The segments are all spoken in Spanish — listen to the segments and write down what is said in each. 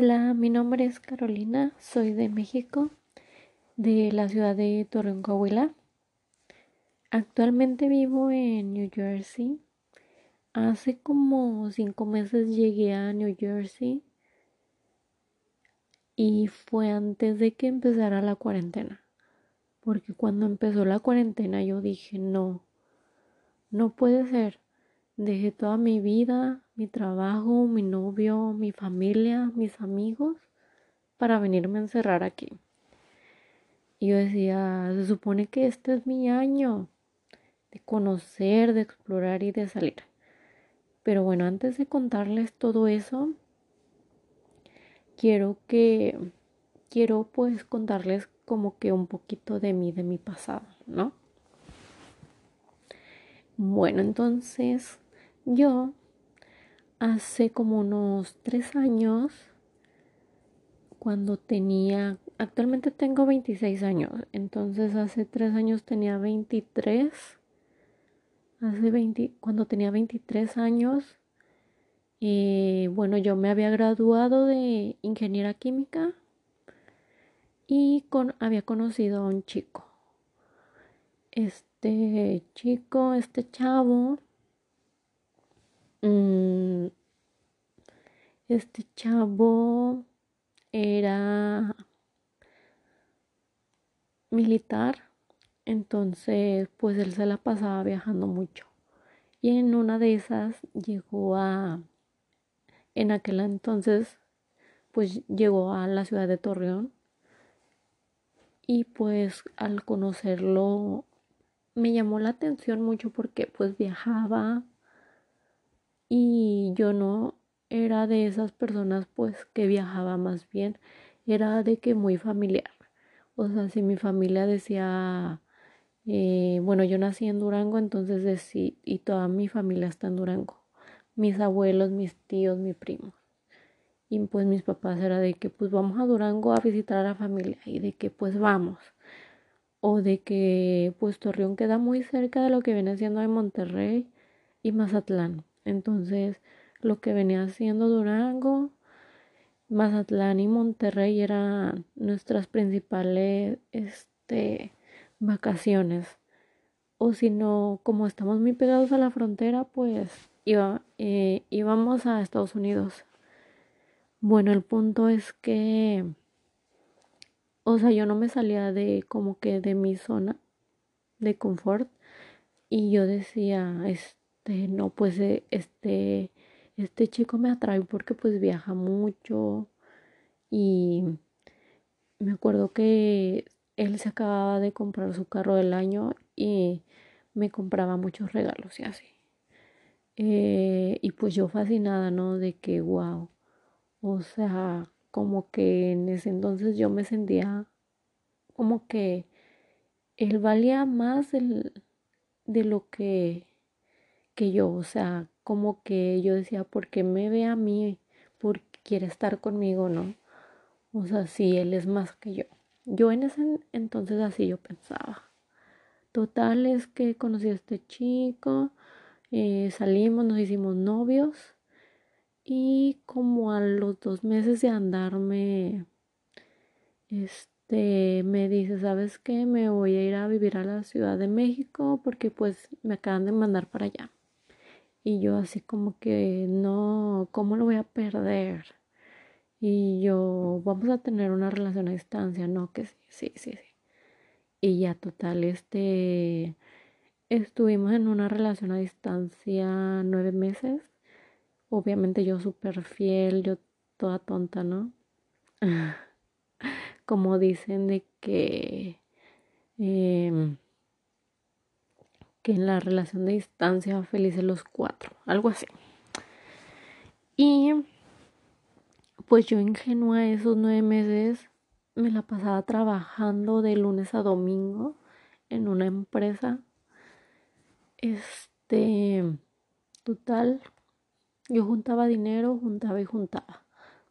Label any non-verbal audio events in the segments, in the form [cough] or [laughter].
Hola, mi nombre es Carolina, soy de México, de la ciudad de Torreón, Coahuila. Actualmente vivo en New Jersey. Hace como cinco meses llegué a New Jersey y fue antes de que empezara la cuarentena. Porque cuando empezó la cuarentena yo dije, no, no puede ser. Dejé toda mi vida, mi trabajo, mi novio, mi familia, mis amigos para venirme a encerrar aquí. Y yo decía, se supone que este es mi año de conocer, de explorar y de salir. Pero bueno, antes de contarles todo eso, quiero que quiero pues contarles como que un poquito de mí, de mi pasado, ¿no? Bueno, entonces yo hace como unos tres años, cuando tenía, actualmente tengo 26 años, entonces hace tres años tenía 23, hace 20, cuando tenía 23 años, eh, bueno, yo me había graduado de ingeniera química y había conocido a un chico. Este chico, este chavo, este chavo era militar, entonces pues él se la pasaba viajando mucho. Y en una de esas llegó a, en aquel entonces, pues llegó a la ciudad de Torreón. Y pues al conocerlo me llamó la atención mucho porque pues viajaba y yo no era de esas personas pues que viajaba más bien, era de que muy familiar. O sea, si mi familia decía, eh, bueno, yo nací en Durango, entonces decí, y toda mi familia está en Durango, mis abuelos, mis tíos, mi primo. Y pues mis papás era de que pues vamos a Durango a visitar a la familia y de que pues vamos. O de que pues Torreón queda muy cerca de lo que viene siendo de Monterrey y Mazatlán. Entonces, lo que venía haciendo Durango, Mazatlán y Monterrey eran nuestras principales este, vacaciones. O si no, como estamos muy pegados a la frontera, pues iba, eh, íbamos a Estados Unidos. Bueno, el punto es que, o sea, yo no me salía de como que de mi zona de confort y yo decía, es, no, pues eh, este, este chico me atrae porque pues viaja mucho y me acuerdo que él se acababa de comprar su carro del año y me compraba muchos regalos y así. Eh, y pues yo fascinada, ¿no? De que, wow. O sea, como que en ese entonces yo me sentía como que él valía más de lo que que yo, o sea, como que yo decía, ¿por qué me ve a mí? ¿Por qué quiere estar conmigo, no? O sea, sí, él es más que yo. Yo en ese entonces así yo pensaba. Total es que conocí a este chico, eh, salimos, nos hicimos novios y como a los dos meses de andarme, este, me dice, ¿sabes qué? Me voy a ir a vivir a la Ciudad de México porque pues me acaban de mandar para allá. Y yo así como que no, ¿cómo lo voy a perder? Y yo, vamos a tener una relación a distancia, ¿no? Que sí, sí, sí, sí. Y ya total, este, estuvimos en una relación a distancia nueve meses. Obviamente yo súper fiel, yo toda tonta, ¿no? [laughs] Como dicen de que... Eh, que en la relación de distancia felices los cuatro, algo así. Y pues yo ingenua esos nueve meses me la pasaba trabajando de lunes a domingo en una empresa. Este, total, yo juntaba dinero, juntaba y juntaba.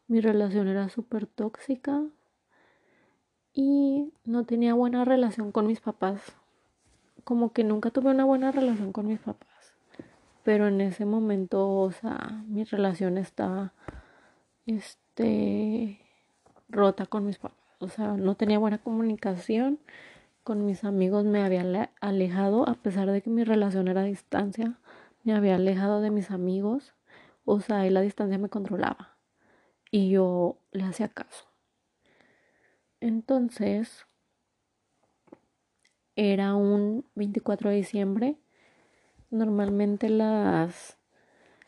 Mi relación era súper tóxica y no tenía buena relación con mis papás como que nunca tuve una buena relación con mis papás. Pero en ese momento, o sea, mi relación estaba, este, este rota con mis papás. O sea, no tenía buena comunicación con mis amigos, me había alejado, a pesar de que mi relación era a distancia, me había alejado de mis amigos. O sea, ahí la distancia me controlaba y yo le hacía caso. Entonces, era un 24 de diciembre. Normalmente las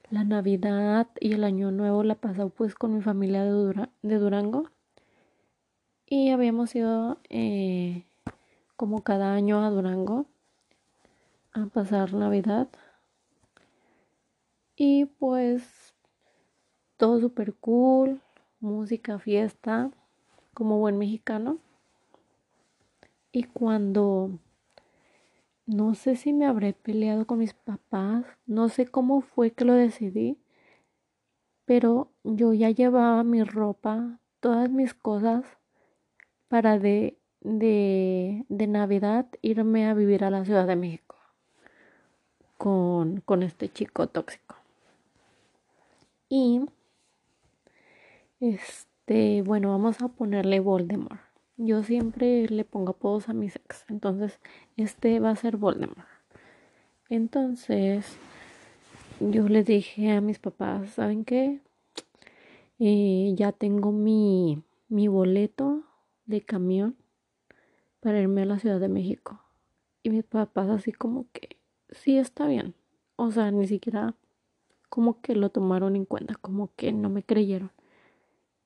la Navidad y el Año Nuevo la pasaba pues con mi familia de, Durango. Y habíamos ido eh, como cada año a Durango a pasar Navidad. Y pues todo super cool, música, fiesta, como buen mexicano. Y cuando no sé si me habré peleado con mis papás, no sé cómo fue que lo decidí, pero yo ya llevaba mi ropa, todas mis cosas para de, de, de Navidad irme a vivir a la Ciudad de México con, con este chico tóxico. Y este, bueno, vamos a ponerle Voldemort. Yo siempre le pongo apodos a mis ex. Entonces, este va a ser Voldemort. Entonces, yo le dije a mis papás, ¿saben qué? Eh, ya tengo mi, mi boleto de camión para irme a la Ciudad de México. Y mis papás así como que, sí, está bien. O sea, ni siquiera como que lo tomaron en cuenta, como que no me creyeron.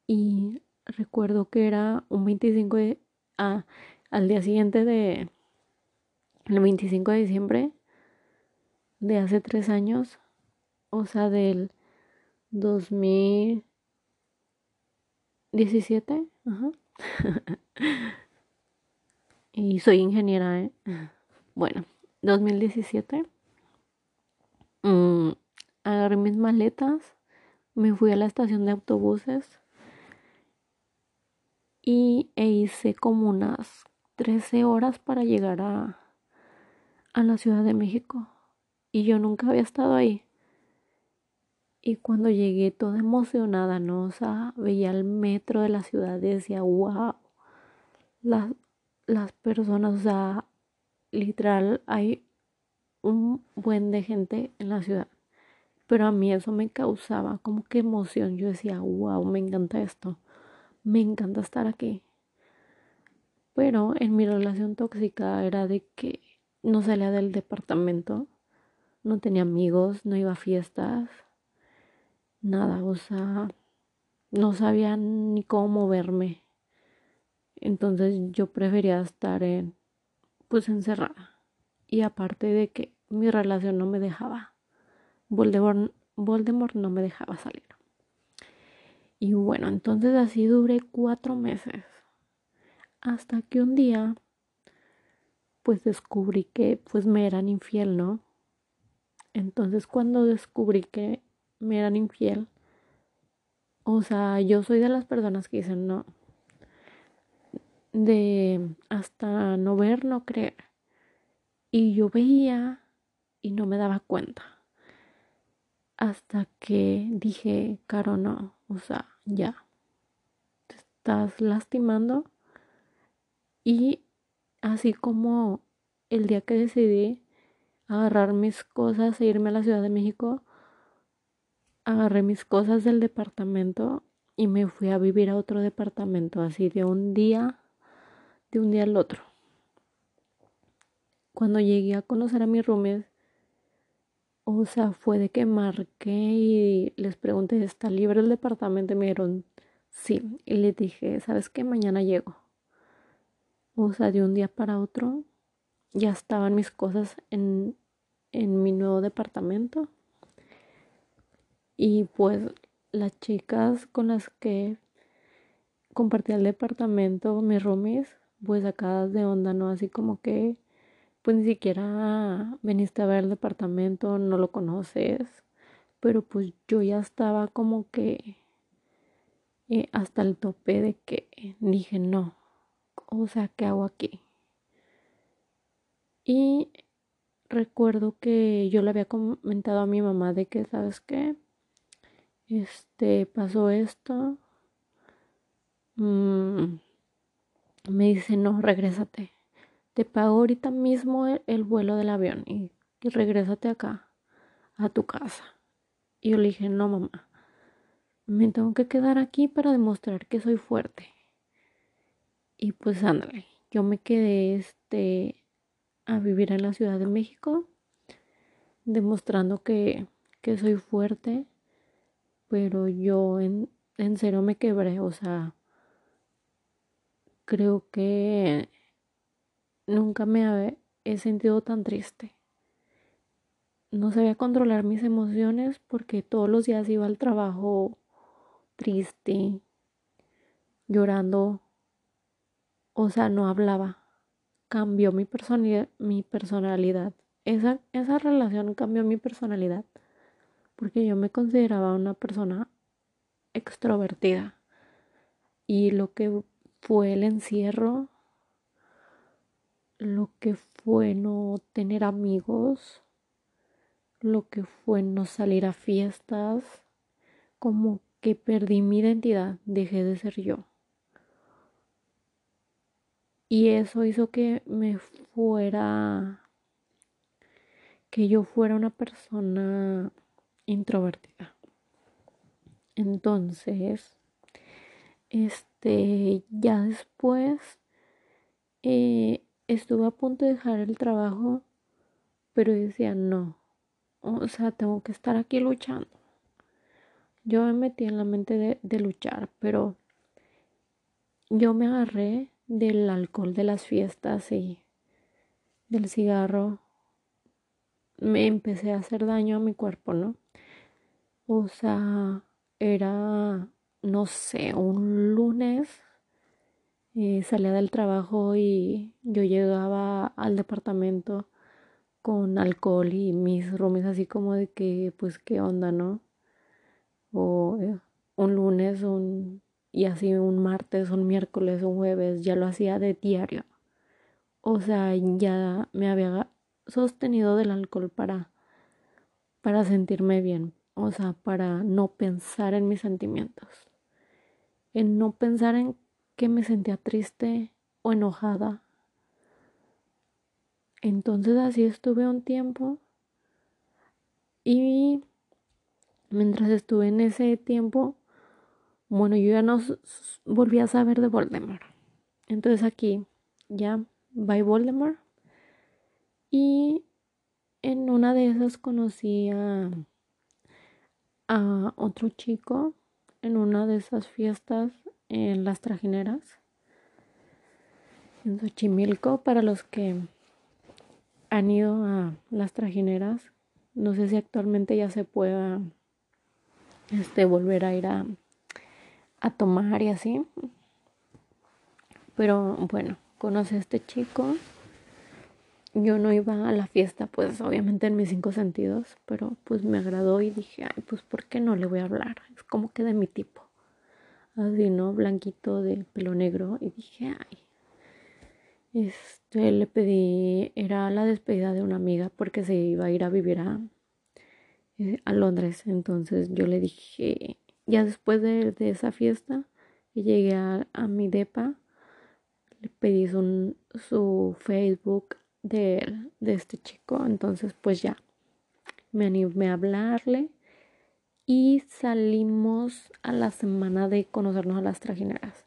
Y recuerdo que era un 25 de... Ah, al día siguiente de... El 25 de diciembre de hace tres años, o sea, del 2017, ajá. [laughs] y soy ingeniera, ¿eh? Bueno, 2017. Mm, agarré mis maletas, me fui a la estación de autobuses y e hice como unas 13 horas para llegar a, a la Ciudad de México y yo nunca había estado ahí. Y cuando llegué toda emocionada, ¿no? O sea, veía el metro de la ciudad y decía, wow, las, las personas, o sea, literal, hay un buen de gente en la ciudad. Pero a mí eso me causaba como que emoción. Yo decía, wow, me encanta esto me encanta estar aquí. Pero en mi relación tóxica era de que no salía del departamento, no tenía amigos, no iba a fiestas, nada, o sea, no sabía ni cómo moverme. Entonces yo prefería estar en, pues encerrada. Y aparte de que mi relación no me dejaba, Voldemort, Voldemort no me dejaba salir. Y bueno, entonces así duré cuatro meses. Hasta que un día, pues descubrí que pues me eran infiel, ¿no? Entonces cuando descubrí que me eran infiel, o sea, yo soy de las personas que dicen no. De hasta no ver, no creer. Y yo veía y no me daba cuenta. Hasta que dije, Caro, no. O sea, ya, te estás lastimando y así como el día que decidí agarrar mis cosas e irme a la Ciudad de México, agarré mis cosas del departamento y me fui a vivir a otro departamento, así de un día, de un día al otro. Cuando llegué a conocer a mis roomies, o sea, fue de que marqué y les pregunté, ¿está libre el departamento? Y me dijeron, sí. Y les dije, ¿sabes qué? Mañana llego. O sea, de un día para otro ya estaban mis cosas en, en mi nuevo departamento. Y pues las chicas con las que compartí el departamento, mis roomies, pues sacadas de onda, ¿no? Así como que pues ni siquiera veniste a ver el departamento, no lo conoces, pero pues yo ya estaba como que eh, hasta el tope de que dije no, o sea, ¿qué hago aquí? Y recuerdo que yo le había comentado a mi mamá de que, ¿sabes qué? Este, pasó esto mm, me dice, no, regrésate. Te pago ahorita mismo el, vuelo del avión y, y regrésate acá, a tu casa. Y yo le dije, no, mamá, me tengo que quedar aquí para demostrar que soy fuerte. Y pues ándale, yo me quedé este a vivir en la Ciudad de México, demostrando que, que soy fuerte, pero yo en, en serio me quebré, o sea, creo que nunca me he sentido tan triste. No sabía controlar mis emociones porque todos los días iba al trabajo triste, llorando, o sea, no hablaba. Cambió mi personalidad, mi personalidad. Esa, esa relación cambió mi personalidad porque yo me consideraba una persona extrovertida y lo que fue el encierro, lo que fue no tener amigos, lo que fue no salir a fiestas, como que perdí mi identidad, dejé de ser yo. Y eso hizo que me fuera, que yo fuera una persona introvertida. Entonces, este, ya después eh, estuve a punto de dejar el trabajo, pero decía, no, o sea, tengo que estar aquí luchando. Yo me metí en la mente de, de luchar, pero yo me agarré del alcohol de las fiestas y del cigarro. Me empecé a hacer daño a mi cuerpo, ¿no? O sea, era no sé, un lunes eh, salía del trabajo y yo llegaba al departamento con alcohol y mis roomies así como de que pues qué onda, ¿no? O eh, un lunes, un y así un martes, un miércoles, un jueves, ya lo hacía de diario. O sea, ya me había sostenido del alcohol para para sentirme bien, o sea, para no pensar en mis sentimientos en no pensar en que me sentía triste o enojada. Entonces así estuve un tiempo y mientras estuve en ese tiempo, bueno, yo ya no volví a saber de Voldemort. Entonces aquí ya va Voldemort y en una de esas conocí a, a otro chico en una de esas fiestas en las trajineras en Xochimilco para los que han ido a las trajineras no sé si actualmente ya se pueda este volver a ir a, a tomar y así pero bueno conocí a este chico yo no iba a la fiesta, pues obviamente en mis cinco sentidos, pero pues me agradó y dije, ay, pues ¿por qué no le voy a hablar? Es como que de mi tipo. Así, ¿no? Blanquito de pelo negro. Y dije, ay. Este, le pedí, era la despedida de una amiga porque se iba a ir a vivir a, eh, a Londres. Entonces yo le dije, ya después de, esa fiesta, llegué a, a mi depa, le pedí su, su Facebook de, de este chico. Entonces, pues ya me animé a hablarle y salimos a la semana de conocernos a las trajineras.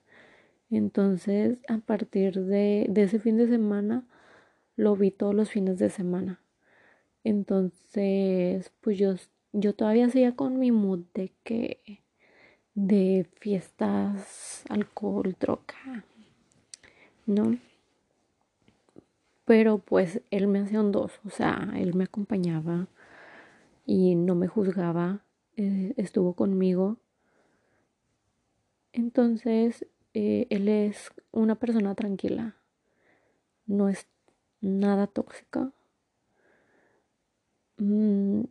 Entonces, a partir de, de ese fin de semana, lo vi todos los fines de semana. Entonces, pues yo, yo todavía seguía con mi mood de que de fiestas, alcohol, troca, ¿no? pero pues él me hacía un dos, o sea, él me acompañaba y no me juzgaba, eh, estuvo conmigo. Entonces, eh, él es una persona tranquila, no es nada tóxica, mm,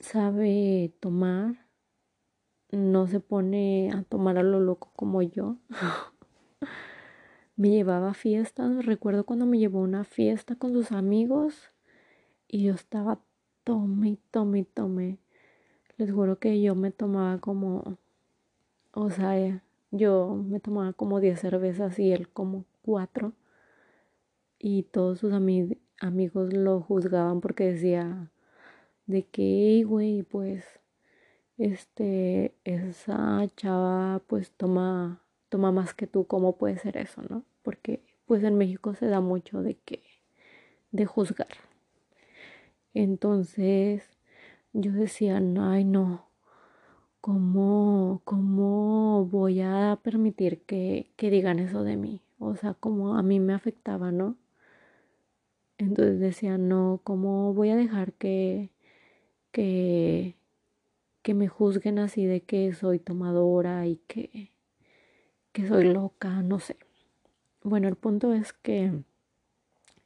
sabe tomar, no se pone a tomar a lo loco como yo. [laughs] me llevaba a fiestas. Recuerdo cuando me llevó a una fiesta con sus amigos y yo estaba tome tome tome. Les juro que yo me tomaba como, o sea, yo me tomaba como 10 cervezas y él como 4 y todos sus amigos lo juzgaban porque decía de que, güey, pues, este, esa chava pues toma, toma más que tú, ¿cómo puede ser eso, no? Porque pues en México se da mucho de que, de juzgar. Entonces yo decía, ay no, ¿cómo, cómo voy a permitir que, que digan eso de mí? O sea, como a mí me afectaba, ¿no? Entonces decía, no, ¿cómo voy a dejar que, que, que me juzguen así de que soy tomadora y que, que soy loca? No sé. Bueno, el punto es que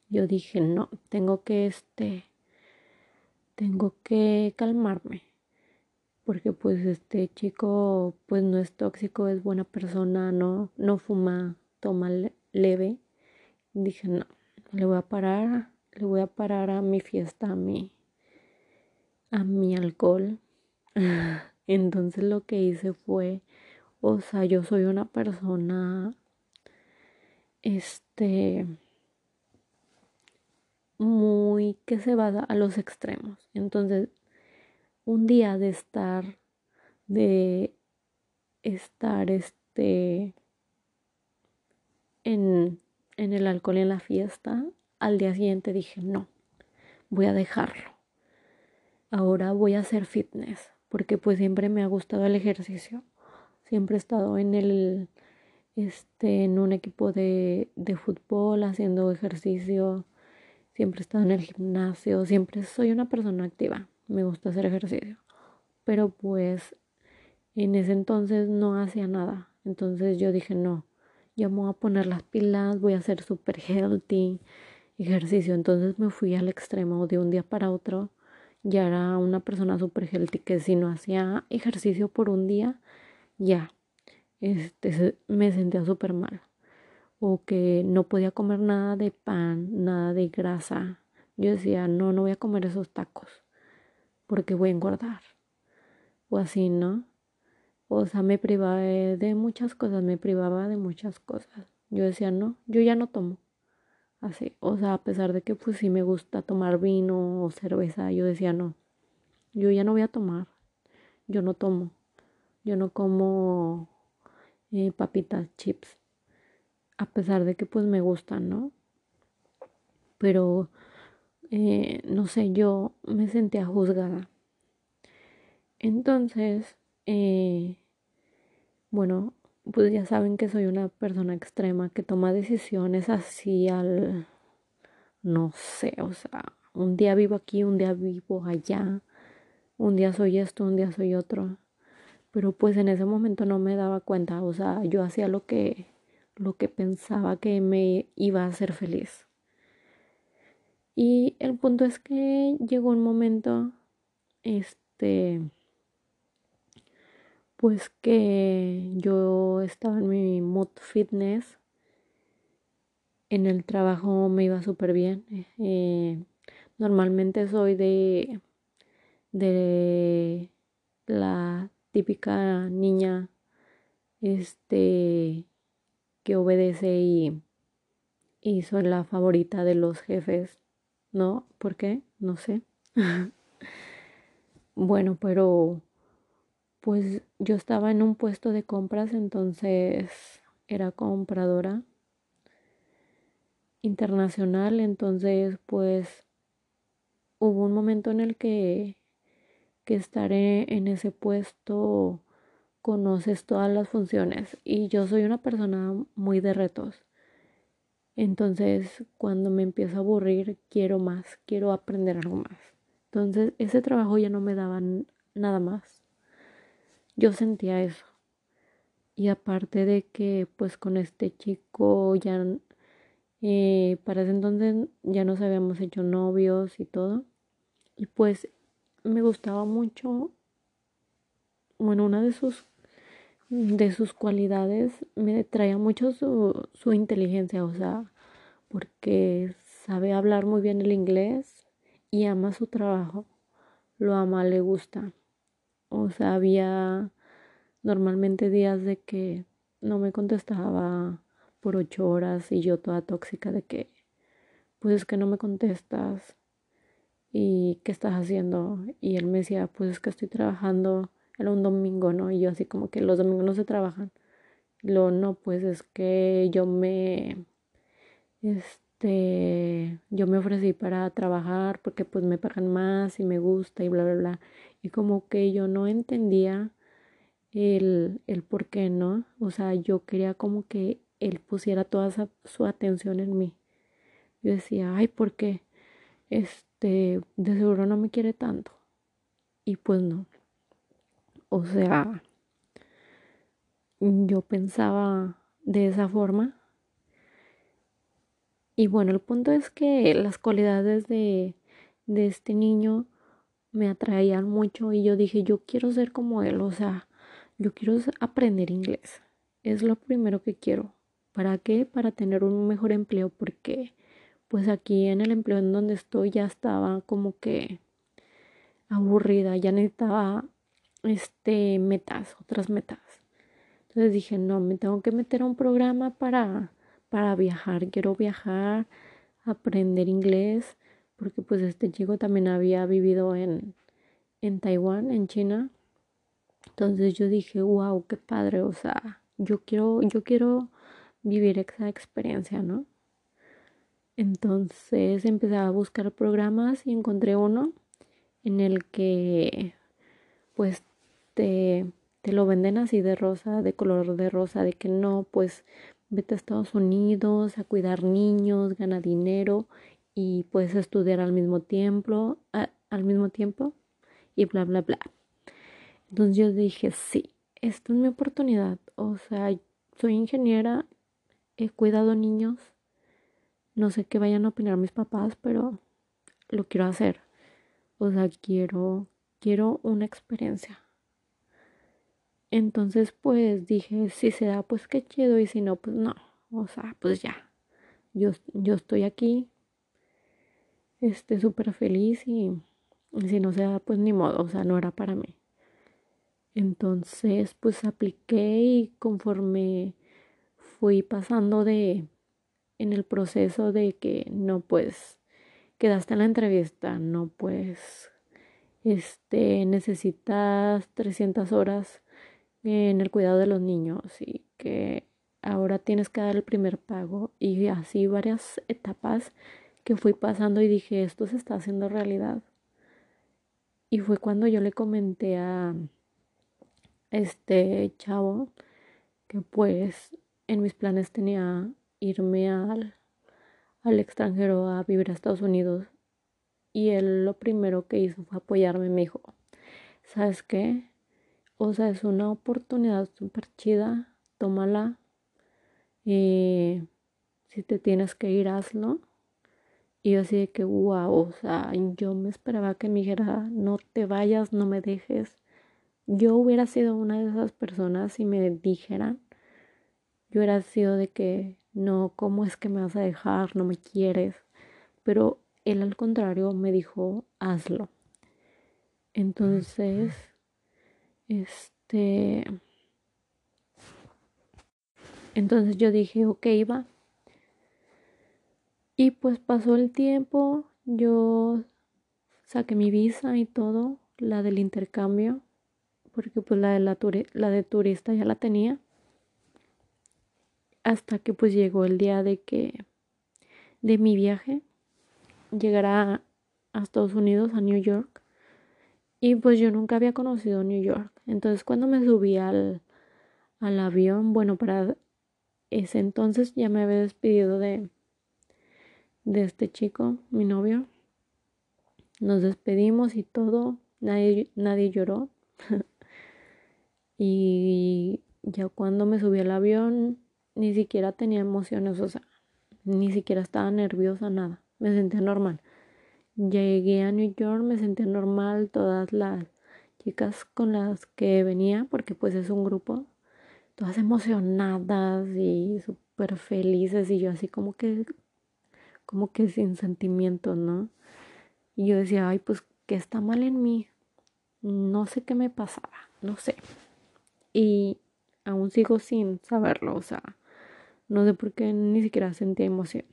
yo dije, no, tengo que este, tengo que calmarme. Porque pues este chico pues no es tóxico, es buena persona, no, no fuma, toma leve. Dije, no, le voy a parar, le voy a parar a mi fiesta, a mi, a mi alcohol. [laughs] Entonces lo que hice fue, o sea, yo soy una persona, este, muy que se va a los extremos. Entonces, un día de estar, de estar, este, en en el alcohol en la fiesta, al día siguiente dije, no, voy a dejarlo. Ahora voy a hacer fitness, porque pues siempre me ha gustado el ejercicio. Siempre he estado en el este en un equipo de, de fútbol haciendo ejercicio. Siempre he estado en el gimnasio, siempre soy una persona activa. Me gusta hacer ejercicio. Pero pues en ese entonces no hacía nada. Entonces yo dije, no, ya me voy a poner las pilas, voy a hacer super healthy, ejercicio. Entonces me fui al extremo de un día para otro. Ya era una persona super healthy que si no hacía ejercicio por un día, ya este, me sentía súper mal. O que no podía comer nada de pan, nada de grasa. Yo decía, no, no voy a comer esos tacos porque voy a engordar. O así, ¿no? O sea, me privaba de muchas cosas, me privaba de muchas cosas. Yo decía, no, yo ya no tomo. Así, o sea, a pesar de que pues sí me gusta tomar vino o cerveza, yo decía, no, yo ya no voy a tomar. Yo no tomo. Yo no como eh, papitas, chips. A pesar de que pues me gustan, ¿no? Pero, eh, no sé, yo me sentía juzgada. Entonces, eh, bueno, pues ya saben que soy una persona extrema que toma decisiones así al, no sé, o sea, un día vivo aquí, un día vivo allá, un día soy esto, un día soy otro, pero pues en ese momento no me daba cuenta, o sea, yo hacía lo que, lo que pensaba que me iba a hacer feliz. Y el punto es que llegó un momento, este, pues que yo estaba en mi mood fitness. En el trabajo me iba súper bien. Eh, normalmente soy de, de la típica niña este que obedece y, y soy la favorita de los jefes. ¿No? ¿Por qué? No sé. [laughs] bueno, pero pues yo estaba en un puesto de compras, entonces era compradora internacional, entonces pues hubo un momento en el que, que estaré en ese puesto conoces todas las funciones y yo soy una persona muy de retos. Entonces, cuando me empiezo a aburrir, quiero más, quiero aprender algo más. Entonces, ese trabajo ya no me daba nada más. Yo sentía eso. Y aparte de que pues con este chico ya eh, para ese entonces ya nos habíamos hecho novios y todo. Y pues me gustaba mucho, bueno, una de sus, de sus cualidades me traía mucho su, su inteligencia, o sea, porque sabe hablar muy bien el inglés y ama su trabajo, lo ama, le gusta. O sea, había normalmente días de que no me contestaba por ocho horas y yo toda tóxica de que, pues es que no me contestas y qué estás haciendo. Y él me decía, pues es que estoy trabajando, era un domingo, ¿no? Y yo así como que los domingos no se trabajan. Lo no, pues es que yo me, este, yo me ofrecí para trabajar porque pues me pagan más y me gusta y bla, bla, bla. Y como que yo no entendía el, el por qué, ¿no? O sea, yo quería como que él pusiera toda su atención en mí. Yo decía, ay, ¿por qué? Este, de seguro no me quiere tanto. Y pues no. O sea, yo pensaba de esa forma. Y bueno, el punto es que las cualidades de, de este niño me atraían mucho y yo dije, yo quiero ser como él, o sea, yo quiero aprender inglés. Es lo primero que quiero. ¿Para qué? Para tener un mejor empleo porque pues aquí en el empleo en donde estoy ya estaba como que aburrida, ya necesitaba este metas, otras metas. Entonces dije, no, me tengo que meter a un programa para, para viajar. Quiero viajar, aprender inglés, porque pues este chico también había vivido en, en Taiwán, en China. Entonces yo dije, wow, qué padre, o sea, yo quiero, yo quiero vivir esa experiencia, ¿no? Entonces empecé a buscar programas y encontré uno en el que pues te lo venden así de rosa, de color de rosa, de que no, pues vete a Estados Unidos a cuidar niños, gana dinero y puedes estudiar al mismo tiempo, al mismo tiempo y bla, bla, bla. Entonces yo dije, sí, esta es mi oportunidad. O sea, soy ingeniera, he cuidado niños, no sé qué vayan a opinar mis papás, pero lo quiero hacer. O sea, quiero, quiero una experiencia. Entonces, pues dije, si se da, pues qué chido, y si no, pues no. O sea, pues ya. Yo, yo estoy aquí, este, súper feliz y, si no se da, pues ni modo, o sea, no era para mí. Entonces, pues apliqué y conforme fui pasando de, en el proceso de que no, pues, quedaste en la entrevista, no, pues, este, necesitas 300 horas en el cuidado de los niños y que ahora tienes que dar el primer pago. Y así varias etapas que fui pasando y dije esto se está haciendo realidad y fue cuando yo le comenté a este chavo que pues en mis planes tenía irme al, al extranjero a vivir a Estados Unidos. Y él lo primero que hizo fue apoyarme. Me dijo sabes qué o sea, es una oportunidad súper chida, tómala. Y si te tienes que ir, hazlo. Y yo así de que, wow, o sea, yo me esperaba que me dijera, no te vayas, no me dejes. Yo hubiera sido una de esas personas si me dijeran, yo hubiera sido de que, no, ¿cómo es que me vas a dejar? No me quieres. Pero él al contrario me dijo, hazlo. Entonces, este. Entonces yo dije, ok, va. Y pues pasó el tiempo, yo saqué mi visa y todo, la del intercambio, porque pues la de, la, la de turista ya la tenía. Hasta que pues llegó el día de que, de mi viaje, llegará a Estados Unidos, a New York. Y pues yo nunca había conocido New York. Entonces cuando me subí al, al avión, bueno, para ese entonces ya me había despedido de, de este chico, mi novio. Nos despedimos y todo. Nadie, nadie lloró. [laughs] y ya cuando me subí al avión, ni siquiera tenía emociones, o sea, ni siquiera estaba nerviosa, nada. Me sentía normal. Llegué a New York, me sentí normal, todas las chicas con las que venía, porque pues es un grupo, todas emocionadas y súper felices y yo así como que, como que sin sentimiento, ¿no? Y yo decía, ay, pues, ¿qué está mal en mí? No sé qué me pasaba, no sé. Y aún sigo sin saberlo, o sea, no sé por qué ni siquiera sentía emoción.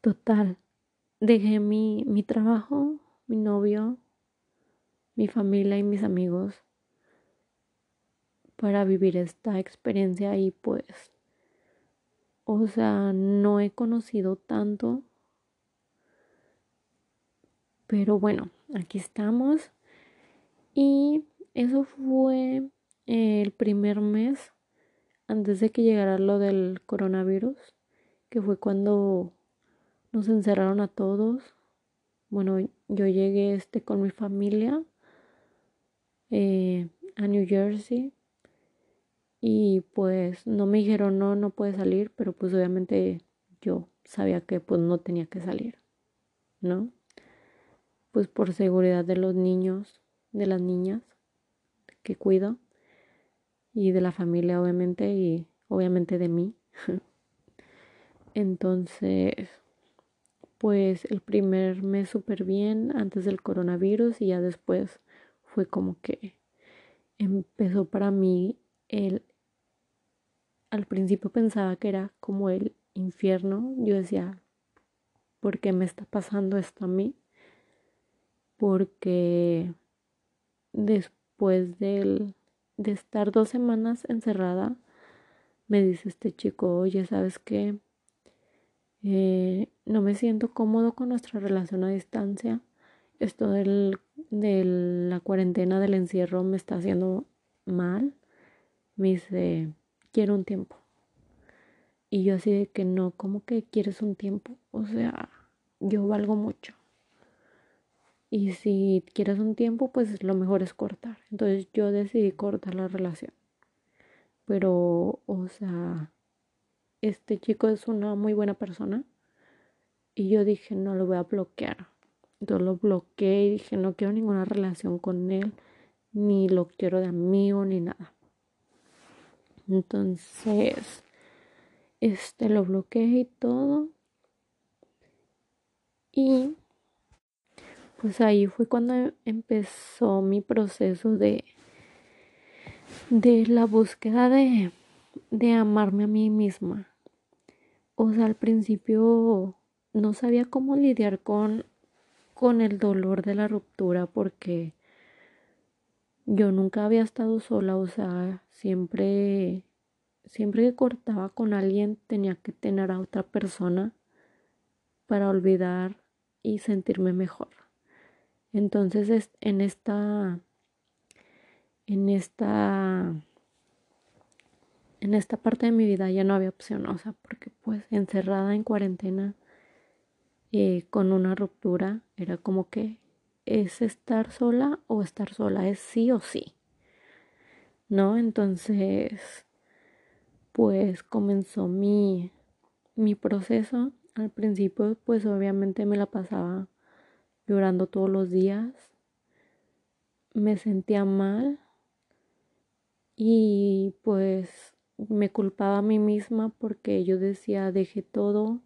Total, dejé mi, mi trabajo, mi novio, mi familia y mis amigos para vivir esta experiencia y pues, o sea, no he conocido tanto, pero bueno, aquí estamos. Y eso fue el primer mes antes de que llegara lo del coronavirus, que fue cuando nos encerraron a todos. Bueno, yo llegué este con mi familia eh, a New Jersey y pues no me dijeron no, no puede salir, pero pues obviamente yo sabía que pues no tenía que salir, ¿no? Pues por seguridad de los niños, de las niñas que cuido y de la familia obviamente y obviamente de mí. [laughs] Entonces, pues el primer mes súper bien antes del coronavirus y ya después fue como que empezó para mí el... Al principio pensaba que era como el infierno. Yo decía, ¿por qué me está pasando esto a mí? Porque después del de estar dos semanas encerrada, me dice este chico, oye, ¿sabes qué? Eh, no me siento cómodo con nuestra relación a distancia. Esto del, de la cuarentena del encierro me está haciendo mal. Me dice, quiero un tiempo. Y yo así de que no, ¿cómo que quieres un tiempo? O sea, yo valgo mucho. Y si quieres un tiempo, pues lo mejor es cortar. Entonces yo decidí cortar la relación. Pero, o sea, este chico es una muy buena persona. Y yo dije, no lo voy a bloquear. Entonces lo bloqueé y dije, no quiero ninguna relación con él. Ni lo quiero de amigo, ni nada. Entonces, este lo bloqueé y todo. Y pues ahí fue cuando empezó mi proceso de, de la búsqueda de, de amarme a mí misma. O sea, al principio no sabía cómo lidiar con, con el dolor de la ruptura porque yo nunca había estado sola, o sea, siempre, siempre que cortaba con alguien tenía que tener a otra persona para olvidar y sentirme mejor. Entonces en esta en esta en esta parte de mi vida ya no había opción, o sea, porque pues encerrada en cuarentena eh, con una ruptura era como que es estar sola o estar sola, es sí o sí, ¿no? Entonces, pues comenzó mi, mi proceso. Al principio, pues obviamente me la pasaba llorando todos los días. Me sentía mal y pues me culpaba a mí misma porque yo decía dejé todo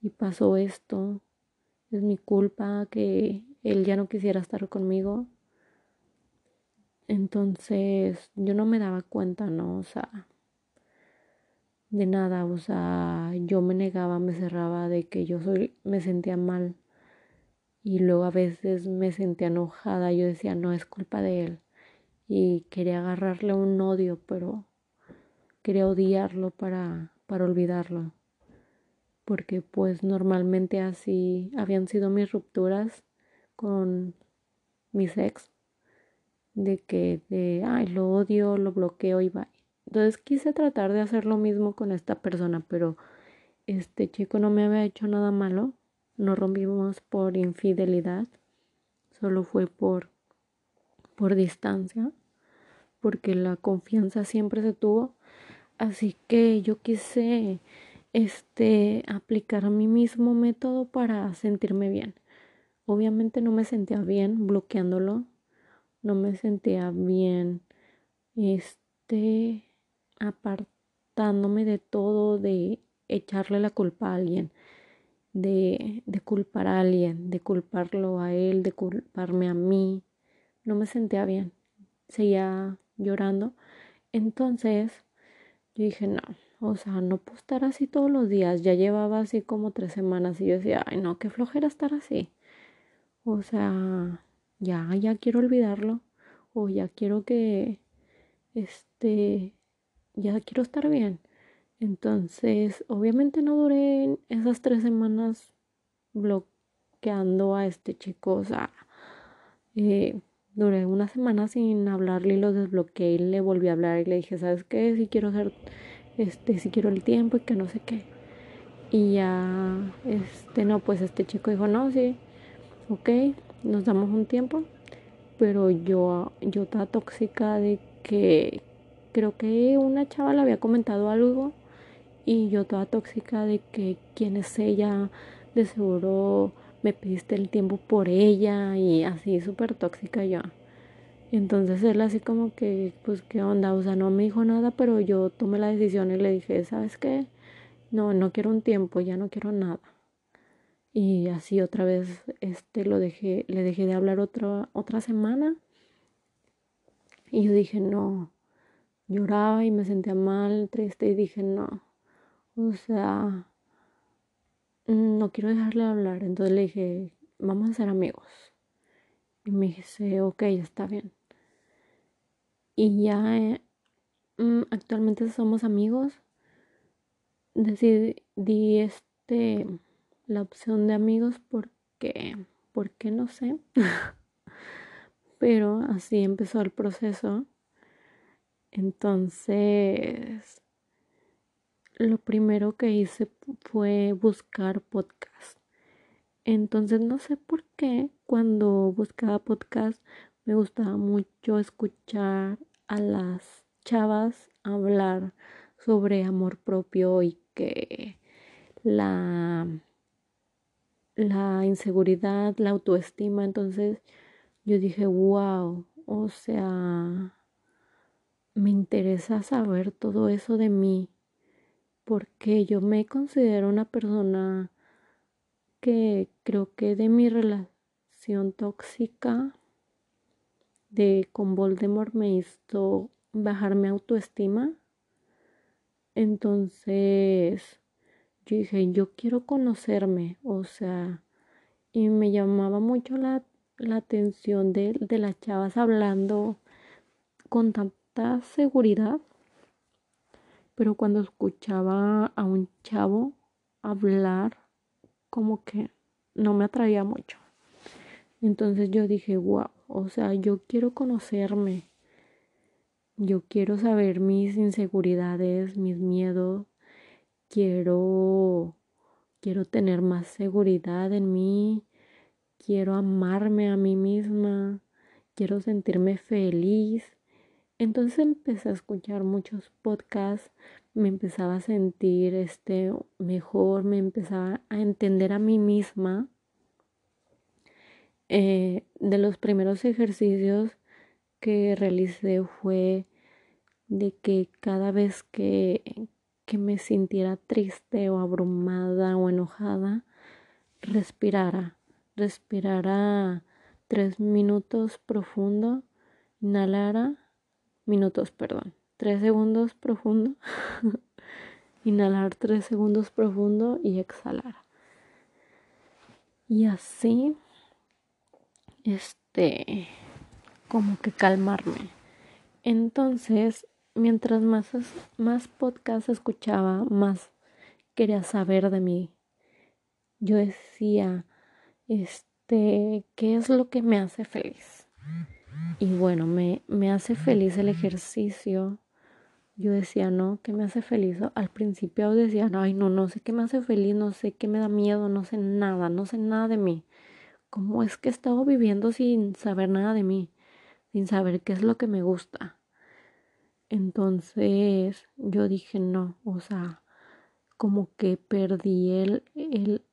y pasó esto. Es mi culpa que él ya no quisiera estar conmigo. Entonces yo no me daba cuenta, ¿no? O sea, de nada, o sea, yo me negaba, me cerraba de que yo soy, me sentía mal y luego a veces me sentía enojada, yo decía, no es culpa de él y quería agarrarle un odio, pero quería odiarlo para, para olvidarlo, porque pues normalmente así habían sido mis rupturas con mis ex, de que de, ay, lo odio, lo bloqueo y va. Entonces quise tratar de hacer lo mismo con esta persona, pero este chico no me había hecho nada malo no rompimos por infidelidad, solo fue por, por distancia, porque la confianza siempre se tuvo. Así que yo quise este aplicar mi mismo método para sentirme bien. Obviamente no me sentía bien bloqueándolo, no me sentía bien este apartándome de todo, de echarle la culpa a alguien de, de culpar a alguien, de culparlo a él, de culparme a mí. No me sentía bien. Seguía llorando. Entonces yo dije, no, o sea, no puedo estar así todos los días. Ya llevaba así como tres semanas y yo decía, ay, no, qué flojera estar así. O sea, ya, ya quiero olvidarlo. O ya quiero que, este, ya quiero estar bien. Entonces, obviamente no duré esas tres semanas bloqueando a este chico. O sea, eh, duré una semana sin hablarle y lo desbloqueé y le volví a hablar y le dije, ¿sabes qué? Si quiero ser, este, si quiero el tiempo y que no sé qué. Y ya, este, no, pues este chico dijo, no, sí, ok, nos damos un tiempo. Pero yo, yo estaba tóxica de que creo que una chava le había comentado algo y yo estaba tóxica de que quién es ella, de seguro me pediste el tiempo por ella y así súper tóxica ya. Entonces él así como que, pues qué onda, o sea, no me dijo nada, pero yo tomé la decisión y le dije, ¿sabes qué? No, no quiero un tiempo, ya no quiero nada. Y así otra vez, este, lo dejé, le dejé de hablar otra, otra semana. Y yo dije, no, lloraba y me sentía mal, triste y dije, no, o sea, no quiero dejarle hablar. Entonces le dije, vamos a ser amigos. Y me dice, ok, está bien. Y ya eh, mm, actualmente somos amigos. Decidí este la opción de amigos porque, porque no sé. [laughs] Pero así empezó el proceso. Entonces, lo primero que hice fue buscar podcast. Entonces no sé por qué cuando buscaba podcast me gustaba mucho escuchar a las chavas hablar sobre amor propio y que la la inseguridad, la autoestima, entonces yo dije, wow, o sea, me interesa saber todo eso de mí porque yo me considero una persona que creo que de mi relación tóxica de con Voldemort me hizo bajar mi autoestima. Entonces yo dije, yo quiero conocerme, o sea, y me llamaba mucho la, la atención de, de las chavas hablando con tanta seguridad pero cuando escuchaba a un chavo hablar, como que no me atraía mucho. Entonces yo dije, wow, o sea, yo quiero conocerme, yo quiero saber mis inseguridades, mis miedos, quiero, quiero tener más seguridad en mí, quiero amarme a mí misma, quiero sentirme feliz entonces empecé a escuchar muchos podcasts, me empezaba a sentir este mejor, me empezaba a entender a mí misma. Eh, de los primeros ejercicios que realicé fue de que cada vez que, que me sintiera triste o abrumada o enojada, respirara, respirara tres minutos profundo, inhalara minutos, perdón. Tres segundos profundo. [laughs] Inhalar tres segundos profundo y exhalar. Y así, este, como que calmarme. Entonces, mientras más, más podcast escuchaba, más quería saber de mí. Yo decía, este, ¿qué es lo que me hace feliz? Y bueno, me, me hace feliz el ejercicio. Yo decía, no, ¿qué me hace feliz? Al principio decía, ay, no, no sé qué me hace feliz, no sé qué me da miedo, no sé nada, no sé nada de mí. ¿Cómo es que he estado viviendo sin saber nada de mí? Sin saber qué es lo que me gusta. Entonces yo dije, no, o sea, como que perdí el, el,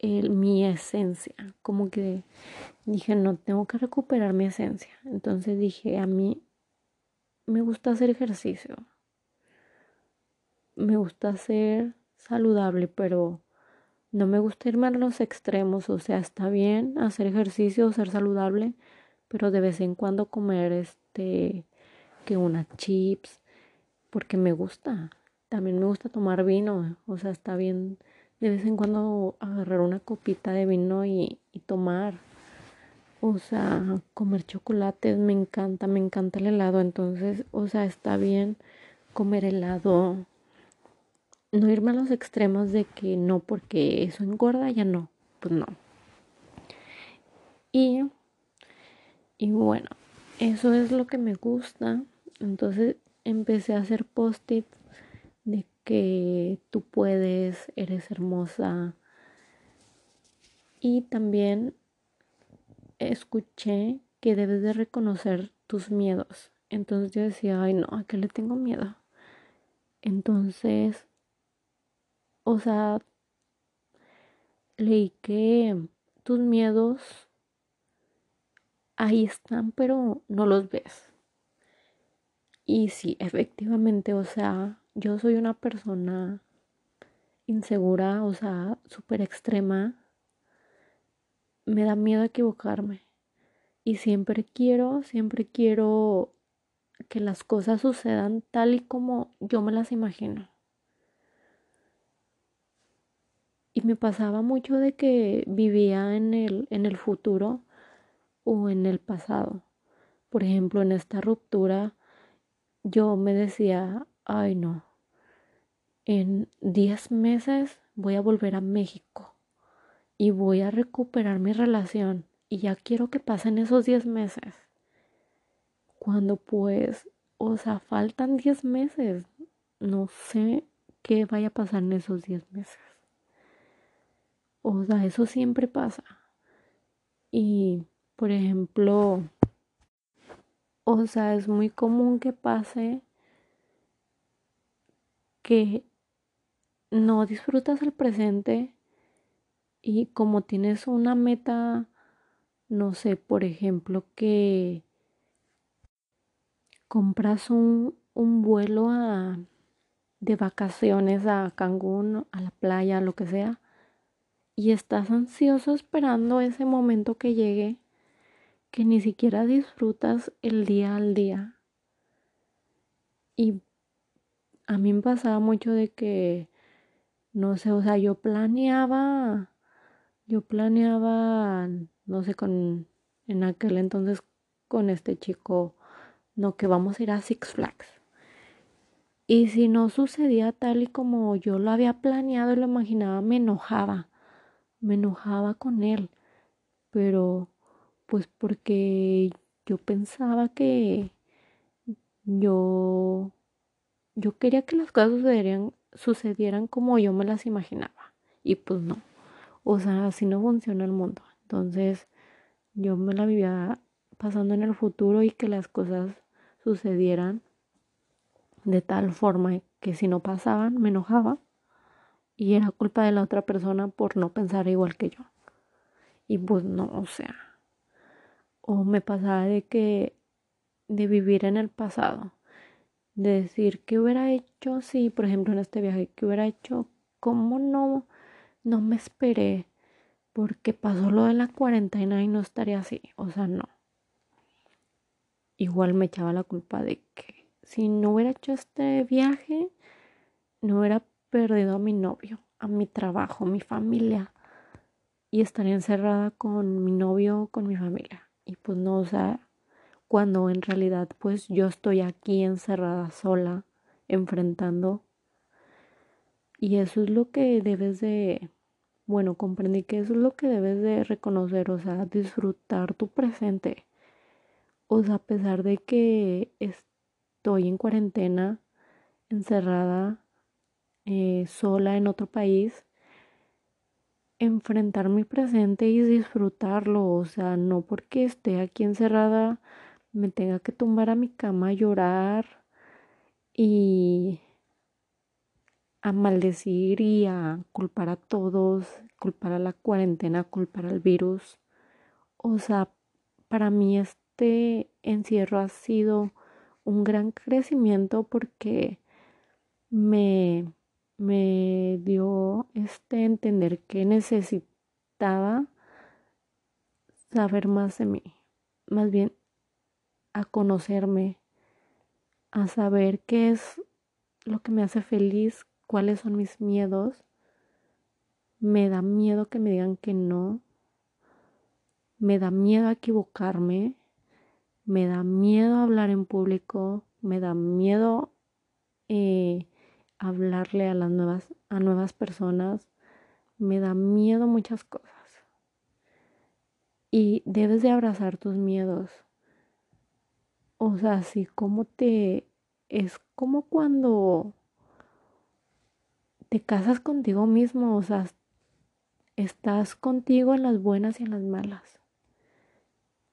mi esencia, como que dije, no, tengo que recuperar mi esencia. Entonces dije, a mí me gusta hacer ejercicio, me gusta ser saludable, pero no me gusta irme a los extremos, o sea, está bien hacer ejercicio, ser saludable, pero de vez en cuando comer este que una chips, porque me gusta. También me gusta tomar vino, o sea, está bien de vez en cuando agarrar una copita de vino y, tomar. O sea, comer chocolates me encanta, me encanta el helado, entonces, o sea, está bien comer helado. No irme a los extremos de que no, porque eso engorda, ya no, pues no. Y, y bueno, eso es lo que me gusta. Entonces empecé a hacer post-its que tú puedes, eres hermosa. Y también escuché que debes de reconocer tus miedos. Entonces yo decía, ay no, ¿a qué le tengo miedo? Entonces, o sea, leí que tus miedos ahí están, pero no los ves. Y sí, efectivamente, o sea, yo soy una persona insegura, o sea, súper extrema. Me da miedo equivocarme. Y siempre quiero, siempre quiero que las cosas sucedan tal y como yo me las imagino. Y me pasaba mucho de que vivía en el, en el futuro o en el pasado. Por ejemplo, en esta ruptura yo me decía, ay no, en 10 meses voy a volver a México y voy a recuperar mi relación y ya quiero que pasen esos 10 meses. Cuando pues, o sea, faltan 10 meses, no sé qué vaya a pasar en esos 10 meses. O sea, eso siempre pasa. Y, por ejemplo, o sea, es muy común que pase que no disfrutas el presente y como tienes una meta, no sé, por ejemplo, que compras un, un vuelo a, de vacaciones a Cancún, a la playa, lo que sea, y estás ansioso esperando ese momento que llegue que ni siquiera disfrutas el día al día. Y a mí me pasaba mucho de que, no sé, o sea, yo planeaba, yo planeaba, no sé, con, en aquel entonces con este chico, no, que vamos a ir a Six Flags. Y si no sucedía tal y como yo lo había planeado y lo imaginaba, me enojaba, me enojaba con él. Pero pues porque yo pensaba que yo yo quería que las cosas sucedieran, sucedieran como yo me las imaginaba. Y pues no. O sea así no funciona el mundo. Entonces yo me la vivía pasando en el futuro y que las cosas sucedieran de tal forma que si no pasaban me enojaba. Y era culpa de la otra persona por no pensar igual que yo. Y pues no o sea o me pasaba de que de vivir en el pasado, de decir qué hubiera hecho si, por ejemplo, en este viaje, qué hubiera hecho, cómo no, no me esperé, porque pasó lo de la cuarentena y no estaría así, o sea, no. Igual me echaba la culpa de que si no hubiera hecho este viaje, no hubiera perdido a mi novio, a mi trabajo, mi familia, y estaría encerrada con mi novio, con mi familia. Y pues no, o sea, cuando en realidad pues yo estoy aquí encerrada sola, enfrentando. Y eso es lo que debes de, bueno, comprendí que eso es lo que debes de reconocer, o sea, disfrutar tu presente. O sea, a pesar de que estoy en cuarentena, encerrada, eh, sola en otro país, enfrentar mi presente y disfrutarlo, o sea, no porque esté aquí encerrada me tenga que tumbar a mi cama a llorar y a maldecir y a culpar a todos, culpar a la cuarentena, culpar al virus. O sea, para mí este encierro ha sido un gran crecimiento porque me me dio este entender que necesitaba saber más de mí, más bien a conocerme, a saber qué es lo que me hace feliz, cuáles son mis miedos. Me da miedo que me digan que no. Me da miedo equivocarme. Me da miedo hablar en público. Me da miedo eh, hablarle a las nuevas, a nuevas personas. Me da miedo muchas cosas. Y debes de abrazar tus miedos. O sea, así como te... Es como cuando te casas contigo mismo, o sea, estás contigo en las buenas y en las malas.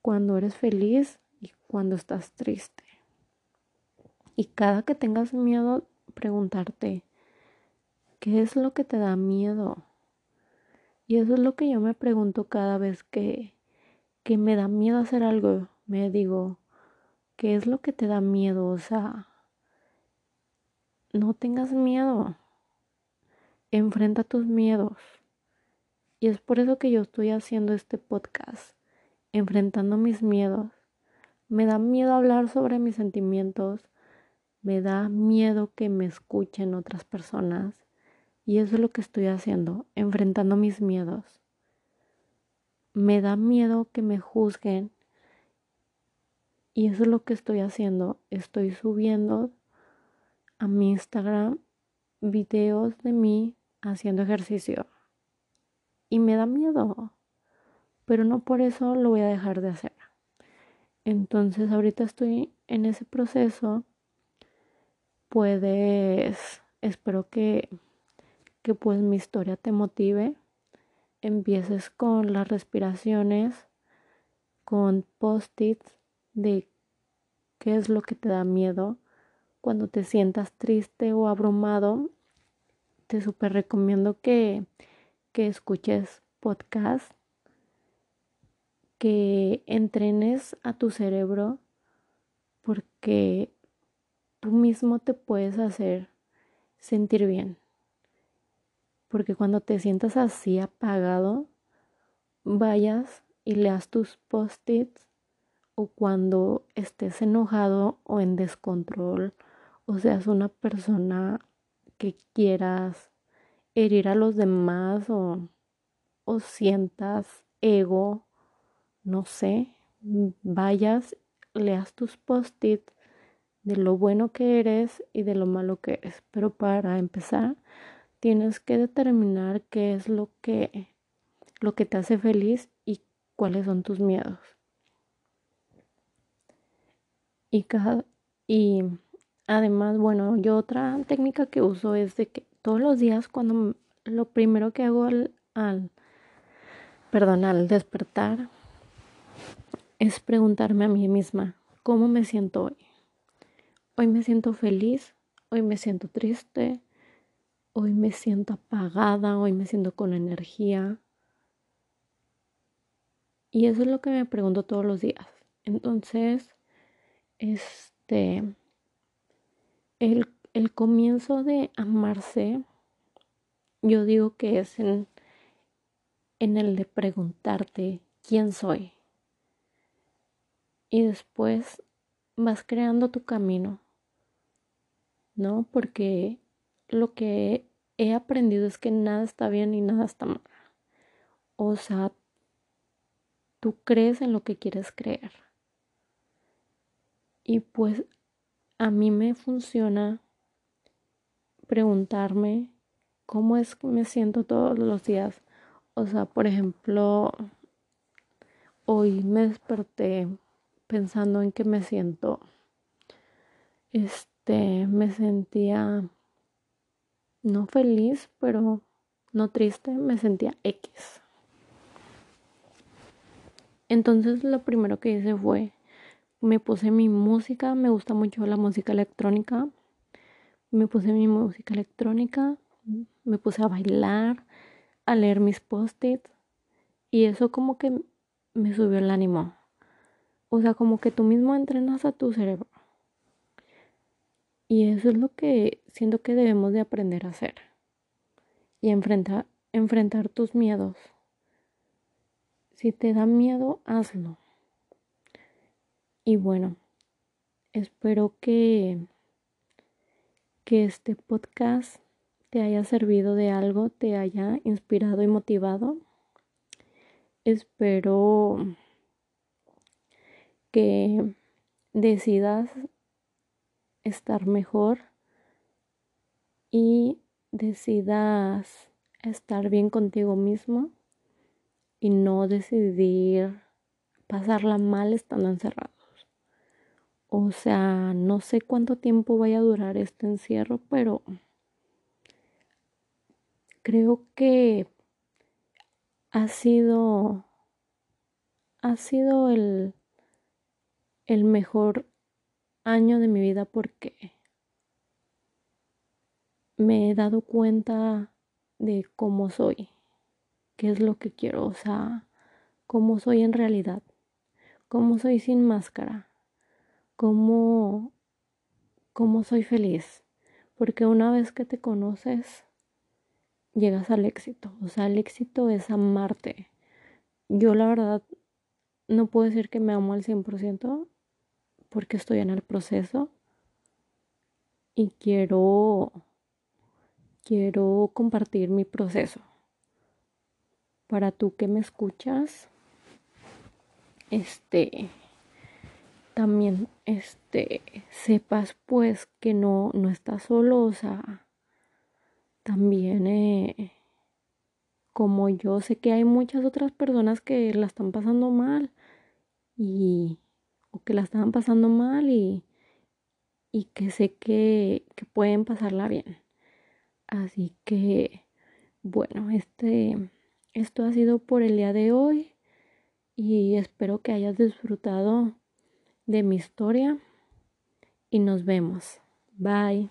Cuando eres feliz y cuando estás triste. Y cada que tengas miedo, preguntarte, ¿qué es lo que te da miedo? Y eso es lo que yo me pregunto cada vez que, que me da miedo hacer algo. Me digo, ¿qué es lo que te da miedo? O sea, no tengas miedo. Enfrenta tus miedos. Y es por eso que yo estoy haciendo este podcast, enfrentando mis miedos. Me da miedo hablar sobre mis sentimientos, me da miedo que me escuchen otras personas. Y eso es lo que estoy haciendo, enfrentando mis miedos. Me da miedo que me juzguen. Y eso es lo que estoy haciendo. Estoy subiendo a mi Instagram videos de mí haciendo ejercicio. Y me da miedo. Pero no por eso lo voy a dejar de hacer. Entonces ahorita estoy en ese proceso puedes, espero que, que pues mi historia te motive. Empieces con las respiraciones, con post-its de qué es lo que te da miedo. Cuando te sientas triste o abrumado, te super recomiendo que, que escuches podcast, que entrenes a tu cerebro, porque tú mismo te puedes hacer sentir bien. Porque cuando te sientas así apagado, vayas y leas tus post-its o cuando estés enojado o en descontrol o seas una persona que quieras herir a los demás o, o sientas ego, no sé, vayas, leas tus post-its de lo bueno que eres y de lo malo que eres. Pero para empezar, tienes que determinar qué es lo que, lo que te hace feliz y cuáles son tus miedos. Y, cada, y además, bueno, yo otra técnica que uso es de que todos los días cuando lo primero que hago al, al perdón, al despertar es preguntarme a mí misma, ¿cómo me siento hoy? Hoy me siento feliz, hoy me siento triste, hoy me siento apagada, hoy me siento con energía. Y eso es lo que me pregunto todos los días. Entonces, este, el, el comienzo de amarse, yo digo que es en, en el de preguntarte quién soy. Y después vas creando tu camino. ¿no? Porque lo que he aprendido es que nada está bien y nada está mal. O sea, tú crees en lo que quieres creer. Y pues a mí me funciona preguntarme cómo es que me siento todos los días. O sea, por ejemplo, hoy me desperté pensando en que me siento este me sentía no feliz, pero no triste, me sentía X. Entonces lo primero que hice fue, me puse mi música, me gusta mucho la música electrónica, me puse mi música electrónica, me puse a bailar, a leer mis post-its y eso como que me subió el ánimo. O sea, como que tú mismo entrenas a tu cerebro. Y eso es lo que siento que debemos de aprender a hacer. Y enfrentar, enfrentar tus miedos. Si te da miedo, hazlo. Y bueno, espero que, que este podcast te haya servido de algo, te haya inspirado y motivado. Espero que decidas estar mejor y decidas estar bien contigo mismo y no decidir pasarla mal estando encerrados. O sea, no sé cuánto tiempo vaya a durar este encierro, pero creo que ha sido ha sido el el mejor año de mi vida porque me he dado cuenta de cómo soy, qué es lo que quiero, o sea, cómo soy en realidad, cómo soy sin máscara, cómo, cómo soy feliz. Porque una vez que te conoces, llegas al éxito. O sea, el éxito es amarte. Yo la verdad no puedo decir que me amo al 100% porque estoy en el proceso y quiero quiero compartir mi proceso. Para tú que me escuchas, este también este sepas pues que no no estás solo, o sea, también eh, como yo sé que hay muchas otras personas que la están pasando mal y o que la están pasando mal y, y que sé que, que pueden pasarla bien. Así que, bueno, este, esto ha sido por el día de hoy y espero que hayas disfrutado de mi historia y nos vemos. Bye.